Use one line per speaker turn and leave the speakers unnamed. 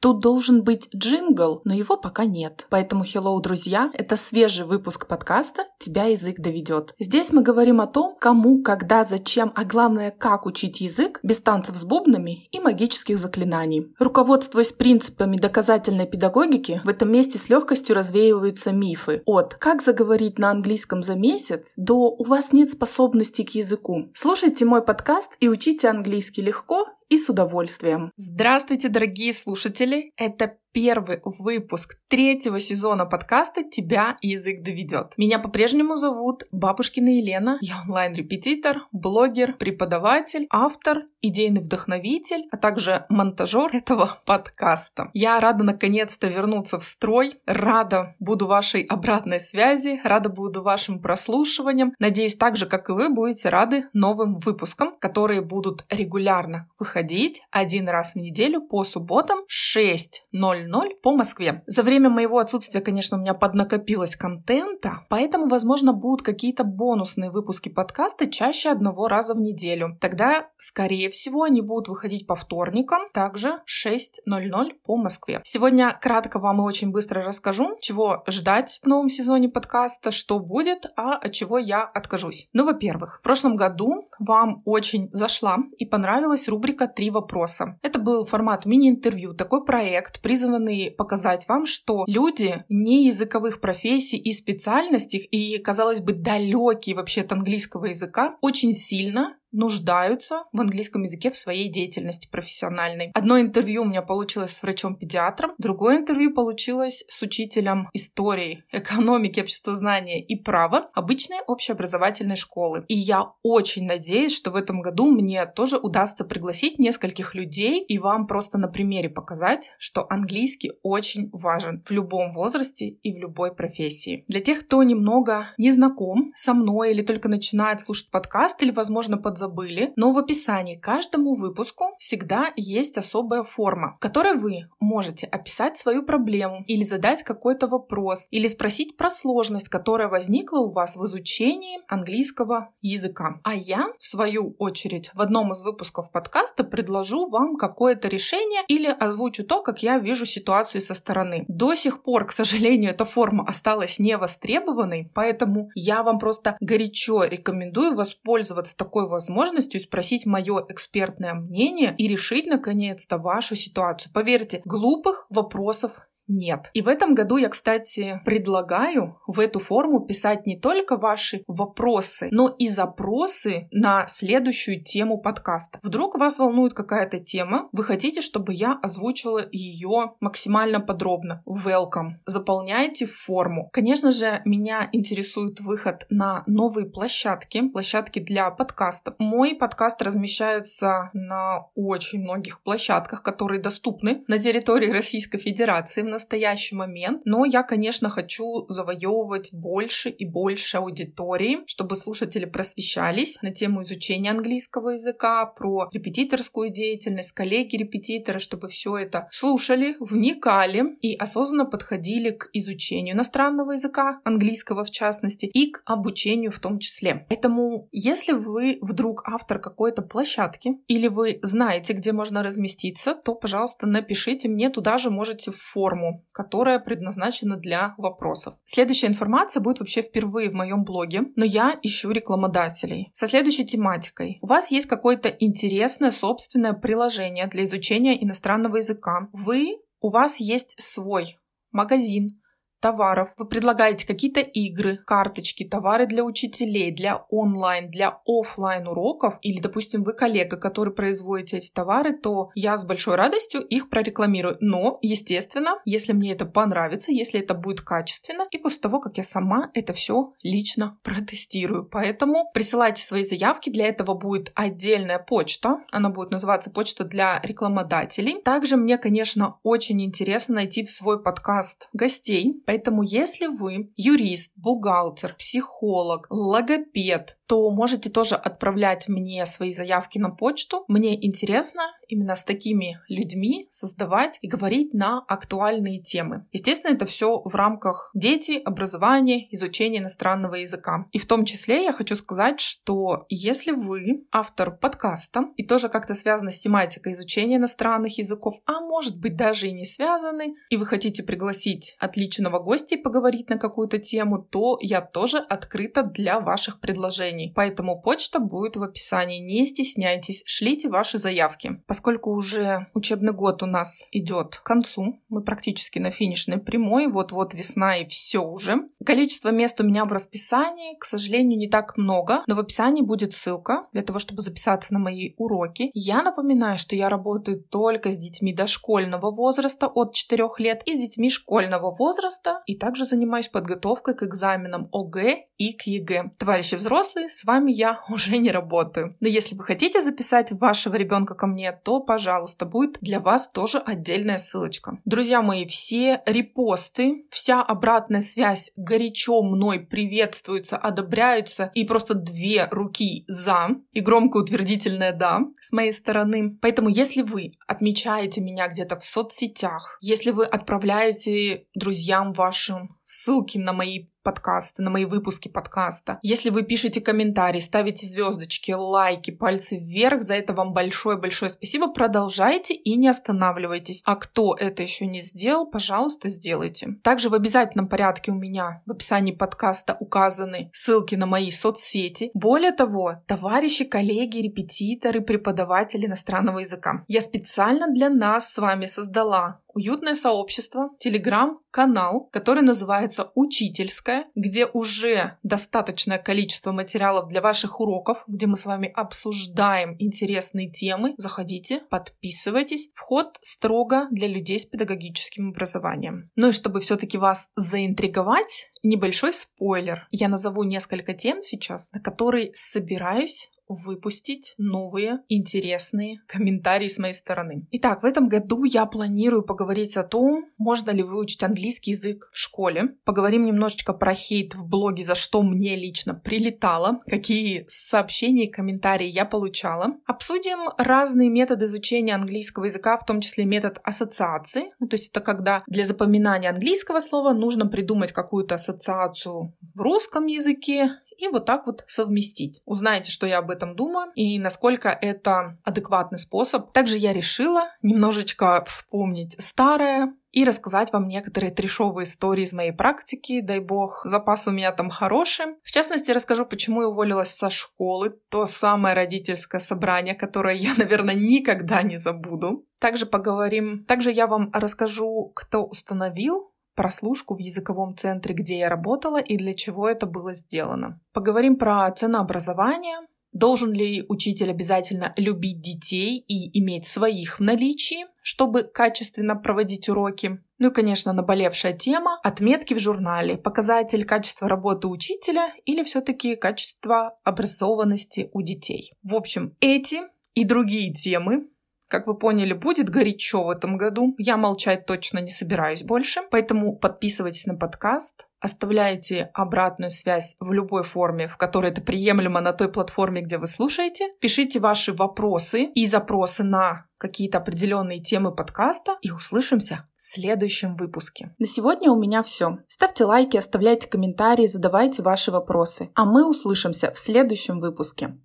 Тут должен быть джингл, но его пока нет. Поэтому, hello, друзья, это свежий выпуск подкаста «Тебя язык доведет». Здесь мы говорим о том, кому, когда, зачем, а главное, как учить язык без танцев с бубнами и магических заклинаний. Руководствуясь принципами доказательной педагогики, в этом месте с легкостью развеиваются мифы от «как заговорить на английском за месяц» до «у вас нет способностей к языку». Слушайте мой подкаст и учите английский легко и с удовольствием.
Здравствуйте, дорогие слушатели! Это первый выпуск третьего сезона подкаста «Тебя язык доведет». Меня по-прежнему зовут Бабушкина Елена. Я онлайн-репетитор, блогер, преподаватель, автор, идейный вдохновитель, а также монтажер этого подкаста. Я рада наконец-то вернуться в строй, рада буду вашей обратной связи, рада буду вашим прослушиванием. Надеюсь, так же, как и вы, будете рады новым выпускам, которые будут регулярно выходить один раз в неделю по субботам в 6.00 00 по Москве. За время моего отсутствия, конечно, у меня поднакопилось контента, поэтому, возможно, будут какие-то бонусные выпуски подкаста чаще одного раза в неделю. Тогда, скорее всего, они будут выходить по вторникам, также 6.00 по Москве. Сегодня кратко вам и очень быстро расскажу, чего ждать в новом сезоне подкаста, что будет, а от чего я откажусь. Ну, во-первых, в прошлом году вам очень зашла и понравилась рубрика «Три вопроса». Это был формат мини-интервью, такой проект, призван призваны показать вам, что люди не языковых профессий и специальностей, и, казалось бы, далекие вообще от английского языка, очень сильно нуждаются в английском языке в своей деятельности профессиональной. Одно интервью у меня получилось с врачом-педиатром, другое интервью получилось с учителем истории, экономики, обществознания и права обычной общеобразовательной школы. И я очень надеюсь, что в этом году мне тоже удастся пригласить нескольких людей и вам просто на примере показать, что английский очень важен в любом возрасте и в любой профессии. Для тех, кто немного не знаком со мной или только начинает слушать подкаст или, возможно, под забыли, но в описании каждому выпуску всегда есть особая форма, в которой вы можете описать свою проблему или задать какой-то вопрос, или спросить про сложность, которая возникла у вас в изучении английского языка. А я, в свою очередь, в одном из выпусков подкаста предложу вам какое-то решение или озвучу то, как я вижу ситуацию со стороны. До сих пор, к сожалению, эта форма осталась не востребованной, поэтому я вам просто горячо рекомендую воспользоваться такой возможностью возможностью спросить мое экспертное мнение и решить наконец-то вашу ситуацию. Поверьте, глупых вопросов нет. И в этом году я, кстати, предлагаю в эту форму писать не только ваши вопросы, но и запросы на следующую тему подкаста. Вдруг вас волнует какая-то тема, вы хотите, чтобы я озвучила ее максимально подробно. Welcome. Заполняйте форму. Конечно же, меня интересует выход на новые площадки, площадки для подкастов. Мой подкаст размещается на очень многих площадках, которые доступны на территории Российской Федерации в настоящий момент, но я, конечно, хочу завоевывать больше и больше аудитории, чтобы слушатели просвещались на тему изучения английского языка, про репетиторскую деятельность, коллеги-репетиторы, чтобы все это слушали, вникали и осознанно подходили к изучению иностранного языка, английского в частности, и к обучению в том числе. Поэтому, если вы вдруг автор какой-то площадки или вы знаете, где можно разместиться, то, пожалуйста, напишите мне, туда же можете в форму которая предназначена для вопросов. Следующая информация будет вообще впервые в моем блоге, но я ищу рекламодателей со следующей тематикой. У вас есть какое-то интересное собственное приложение для изучения иностранного языка. Вы, у вас есть свой магазин, товаров. Вы предлагаете какие-то игры, карточки, товары для учителей, для онлайн, для офлайн уроков, или, допустим, вы коллега, который производите эти товары, то я с большой радостью их прорекламирую. Но, естественно, если мне это понравится, если это будет качественно, и после того, как я сама это все лично протестирую. Поэтому присылайте свои заявки, для этого будет отдельная почта, она будет называться почта для рекламодателей. Также мне, конечно, очень интересно найти в свой подкаст гостей, Поэтому если вы юрист, бухгалтер, психолог, логопед, то можете тоже отправлять мне свои заявки на почту. Мне интересно, именно с такими людьми создавать и говорить на актуальные темы. Естественно, это все в рамках дети, образования, изучения иностранного языка. И в том числе я хочу сказать, что если вы автор подкаста и тоже как-то связаны с тематикой изучения иностранных языков, а может быть даже и не связаны, и вы хотите пригласить отличного гостя и поговорить на какую-то тему, то я тоже открыта для ваших предложений. Поэтому почта будет в описании. Не стесняйтесь, шлите ваши заявки. Уже учебный год у нас идет к концу, мы практически на финишной прямой, вот-вот весна и все уже. Количество мест у меня в расписании, к сожалению, не так много, но в описании будет ссылка для того, чтобы записаться на мои уроки. Я напоминаю, что я работаю только с детьми дошкольного возраста от 4 лет и с детьми школьного возраста, и также занимаюсь подготовкой к экзаменам ОГЭ и к ЕГЭ. Товарищи взрослые, с вами я уже не работаю. Но если вы хотите записать вашего ребенка ко мне, то, пожалуйста, будет для вас тоже отдельная ссылочка. Друзья мои, все репосты, вся обратная связь горячо мной приветствуются, одобряются, и просто две руки за, и громко утвердительное «да» с моей стороны. Поэтому, если вы отмечаете меня где-то в соцсетях, если вы отправляете друзьям вашим ссылки на мои подкасты, на мои выпуски подкаста. Если вы пишете комментарии, ставите звездочки, лайки, пальцы вверх, за это вам большое-большое спасибо. Продолжайте и не останавливайтесь. А кто это еще не сделал, пожалуйста, сделайте. Также в обязательном порядке у меня в описании подкаста указаны ссылки на мои соцсети. Более того, товарищи, коллеги, репетиторы, преподаватели иностранного языка. Я специально для нас с вами создала уютное сообщество, телеграм-канал, который называется «Учительская», где уже достаточное количество материалов для ваших уроков, где мы с вами обсуждаем интересные темы. Заходите, подписывайтесь. Вход строго для людей с педагогическим образованием. Ну и чтобы все-таки вас заинтриговать, небольшой спойлер. Я назову несколько тем сейчас, на которые собираюсь выпустить новые интересные комментарии с моей стороны. Итак, в этом году я планирую поговорить о том, можно ли выучить английский язык в школе. Поговорим немножечко про хейт в блоге, за что мне лично прилетало, какие сообщения и комментарии я получала. Обсудим разные методы изучения английского языка, в том числе метод ассоциации. Ну, то есть это когда для запоминания английского слова нужно придумать какую-то ассоциацию в русском языке и вот так вот совместить. Узнаете, что я об этом думаю и насколько это адекватный способ. Также я решила немножечко вспомнить старое, и рассказать вам некоторые трешовые истории из моей практики. Дай бог, запас у меня там хороший. В частности, расскажу, почему я уволилась со школы. То самое родительское собрание, которое я, наверное, никогда не забуду. Также поговорим. Также я вам расскажу, кто установил прослушку в языковом центре, где я работала и для чего это было сделано. Поговорим про ценообразование, Должен ли учитель обязательно любить детей и иметь своих в наличии, чтобы качественно проводить уроки? Ну и, конечно, наболевшая тема – отметки в журнале, показатель качества работы учителя или все-таки качество образованности у детей. В общем, эти и другие темы как вы поняли, будет горячо в этом году. Я молчать точно не собираюсь больше. Поэтому подписывайтесь на подкаст, оставляйте обратную связь в любой форме, в которой это приемлемо на той платформе, где вы слушаете. Пишите ваши вопросы и запросы на какие-то определенные темы подкаста и услышимся в следующем выпуске.
На сегодня у меня все. Ставьте лайки, оставляйте комментарии, задавайте ваши вопросы. А мы услышимся в следующем выпуске.